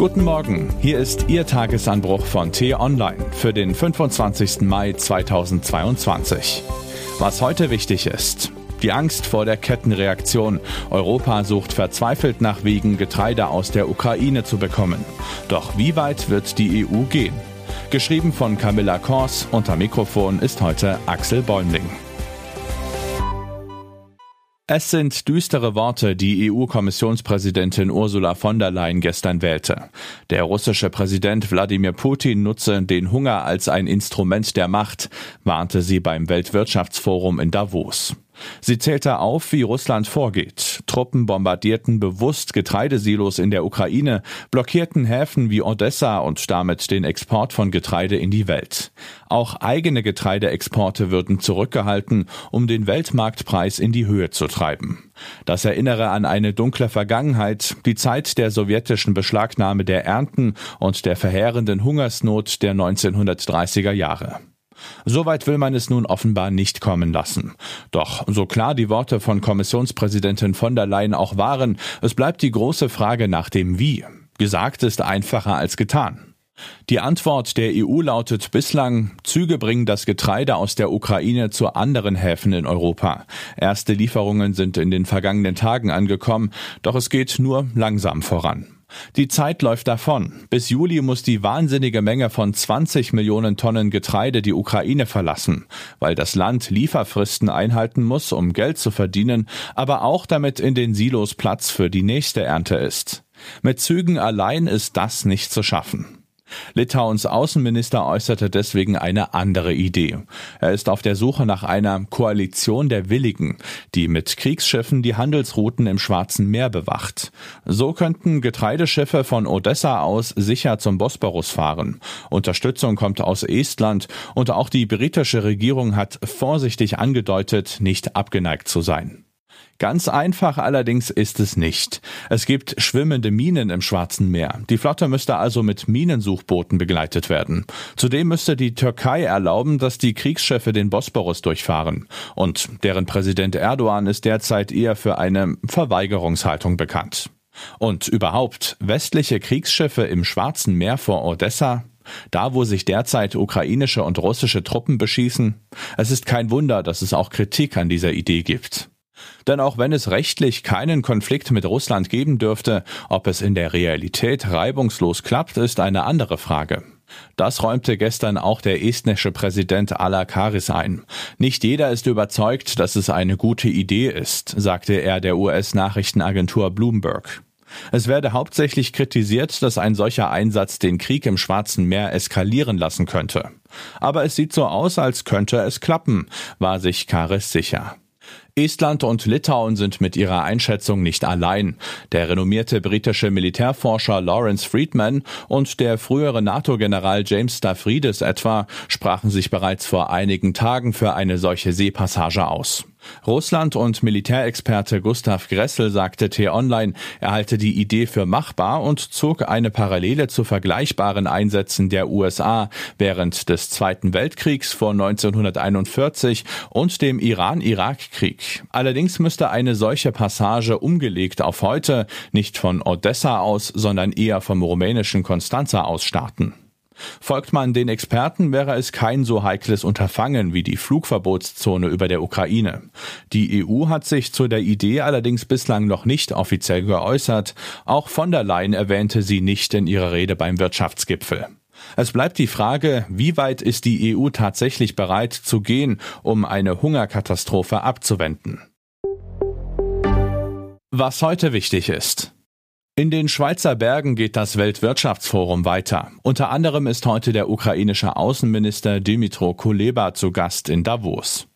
Guten Morgen, hier ist Ihr Tagesanbruch von T-Online für den 25. Mai 2022. Was heute wichtig ist. Die Angst vor der Kettenreaktion. Europa sucht verzweifelt nach Wegen, Getreide aus der Ukraine zu bekommen. Doch wie weit wird die EU gehen? Geschrieben von Camilla Kors, unter Mikrofon ist heute Axel Bäumling. Es sind düstere Worte, die EU-Kommissionspräsidentin Ursula von der Leyen gestern wählte. Der russische Präsident Wladimir Putin nutze den Hunger als ein Instrument der Macht, warnte sie beim Weltwirtschaftsforum in Davos. Sie zählte auf, wie Russland vorgeht. Truppen bombardierten bewusst Getreidesilos in der Ukraine, blockierten Häfen wie Odessa und damit den Export von Getreide in die Welt. Auch eigene Getreideexporte würden zurückgehalten, um den Weltmarktpreis in die Höhe zu treiben. Das erinnere an eine dunkle Vergangenheit, die Zeit der sowjetischen Beschlagnahme der Ernten und der verheerenden Hungersnot der 1930er Jahre. Soweit will man es nun offenbar nicht kommen lassen. Doch so klar die Worte von Kommissionspräsidentin von der Leyen auch waren, es bleibt die große Frage nach dem Wie. Gesagt ist einfacher als getan. Die Antwort der EU lautet bislang, Züge bringen das Getreide aus der Ukraine zu anderen Häfen in Europa. Erste Lieferungen sind in den vergangenen Tagen angekommen, doch es geht nur langsam voran. Die Zeit läuft davon. Bis Juli muss die wahnsinnige Menge von 20 Millionen Tonnen Getreide die Ukraine verlassen, weil das Land Lieferfristen einhalten muss, um Geld zu verdienen, aber auch damit in den Silos Platz für die nächste Ernte ist. Mit Zügen allein ist das nicht zu schaffen. Litauens Außenminister äußerte deswegen eine andere Idee. Er ist auf der Suche nach einer Koalition der Willigen, die mit Kriegsschiffen die Handelsrouten im Schwarzen Meer bewacht. So könnten Getreideschiffe von Odessa aus sicher zum Bosporus fahren. Unterstützung kommt aus Estland und auch die britische Regierung hat vorsichtig angedeutet, nicht abgeneigt zu sein. Ganz einfach allerdings ist es nicht. Es gibt schwimmende Minen im Schwarzen Meer. Die Flotte müsste also mit Minensuchbooten begleitet werden. Zudem müsste die Türkei erlauben, dass die Kriegsschiffe den Bosporus durchfahren. Und deren Präsident Erdogan ist derzeit eher für eine Verweigerungshaltung bekannt. Und überhaupt, westliche Kriegsschiffe im Schwarzen Meer vor Odessa, da, wo sich derzeit ukrainische und russische Truppen beschießen, es ist kein Wunder, dass es auch Kritik an dieser Idee gibt. Denn auch wenn es rechtlich keinen Konflikt mit Russland geben dürfte, ob es in der Realität reibungslos klappt, ist eine andere Frage. Das räumte gestern auch der estnische Präsident Ala Karis ein. Nicht jeder ist überzeugt, dass es eine gute Idee ist, sagte er der US-Nachrichtenagentur Bloomberg. Es werde hauptsächlich kritisiert, dass ein solcher Einsatz den Krieg im Schwarzen Meer eskalieren lassen könnte. Aber es sieht so aus, als könnte es klappen, war sich Karis sicher. Estland und Litauen sind mit ihrer Einschätzung nicht allein. Der renommierte britische Militärforscher Lawrence Friedman und der frühere NATO-General James Stavridis etwa sprachen sich bereits vor einigen Tagen für eine solche Seepassage aus. Russland und Militärexperte Gustav Gressel sagte T-Online, er halte die Idee für machbar und zog eine Parallele zu vergleichbaren Einsätzen der USA während des Zweiten Weltkriegs vor 1941 und dem Iran-Irak-Krieg. Allerdings müsste eine solche Passage umgelegt auf heute nicht von Odessa aus, sondern eher vom rumänischen Constanza aus starten. Folgt man den Experten, wäre es kein so heikles Unterfangen wie die Flugverbotszone über der Ukraine. Die EU hat sich zu der Idee allerdings bislang noch nicht offiziell geäußert. Auch von der Leyen erwähnte sie nicht in ihrer Rede beim Wirtschaftsgipfel. Es bleibt die Frage, wie weit ist die EU tatsächlich bereit zu gehen, um eine Hungerkatastrophe abzuwenden. Was heute wichtig ist. In den Schweizer Bergen geht das Weltwirtschaftsforum weiter. Unter anderem ist heute der ukrainische Außenminister Dimitro Kuleba zu Gast in Davos.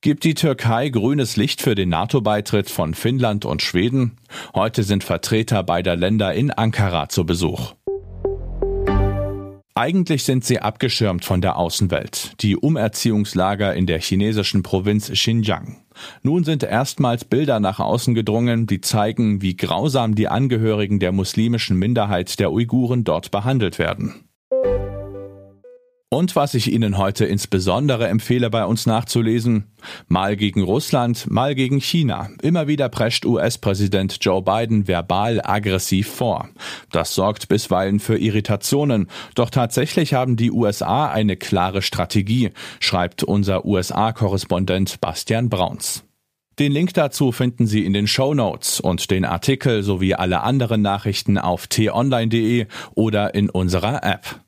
Gibt die Türkei grünes Licht für den NATO-Beitritt von Finnland und Schweden? Heute sind Vertreter beider Länder in Ankara zu Besuch. Eigentlich sind sie abgeschirmt von der Außenwelt, die Umerziehungslager in der chinesischen Provinz Xinjiang. Nun sind erstmals Bilder nach außen gedrungen, die zeigen, wie grausam die Angehörigen der muslimischen Minderheit der Uiguren dort behandelt werden. Und was ich Ihnen heute insbesondere empfehle, bei uns nachzulesen, mal gegen Russland, mal gegen China. Immer wieder prescht US-Präsident Joe Biden verbal aggressiv vor. Das sorgt bisweilen für Irritationen. Doch tatsächlich haben die USA eine klare Strategie, schreibt unser USA-Korrespondent Bastian Brauns. Den Link dazu finden Sie in den Show Notes und den Artikel sowie alle anderen Nachrichten auf t-online.de oder in unserer App.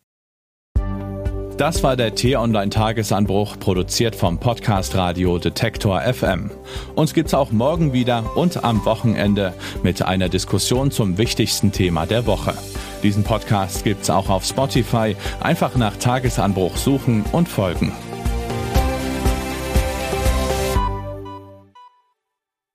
Das war der T-Online-Tagesanbruch, produziert vom Podcast Radio Detektor FM. Uns gibt's auch morgen wieder und am Wochenende mit einer Diskussion zum wichtigsten Thema der Woche. Diesen Podcast gibt's auch auf Spotify. Einfach nach Tagesanbruch suchen und folgen.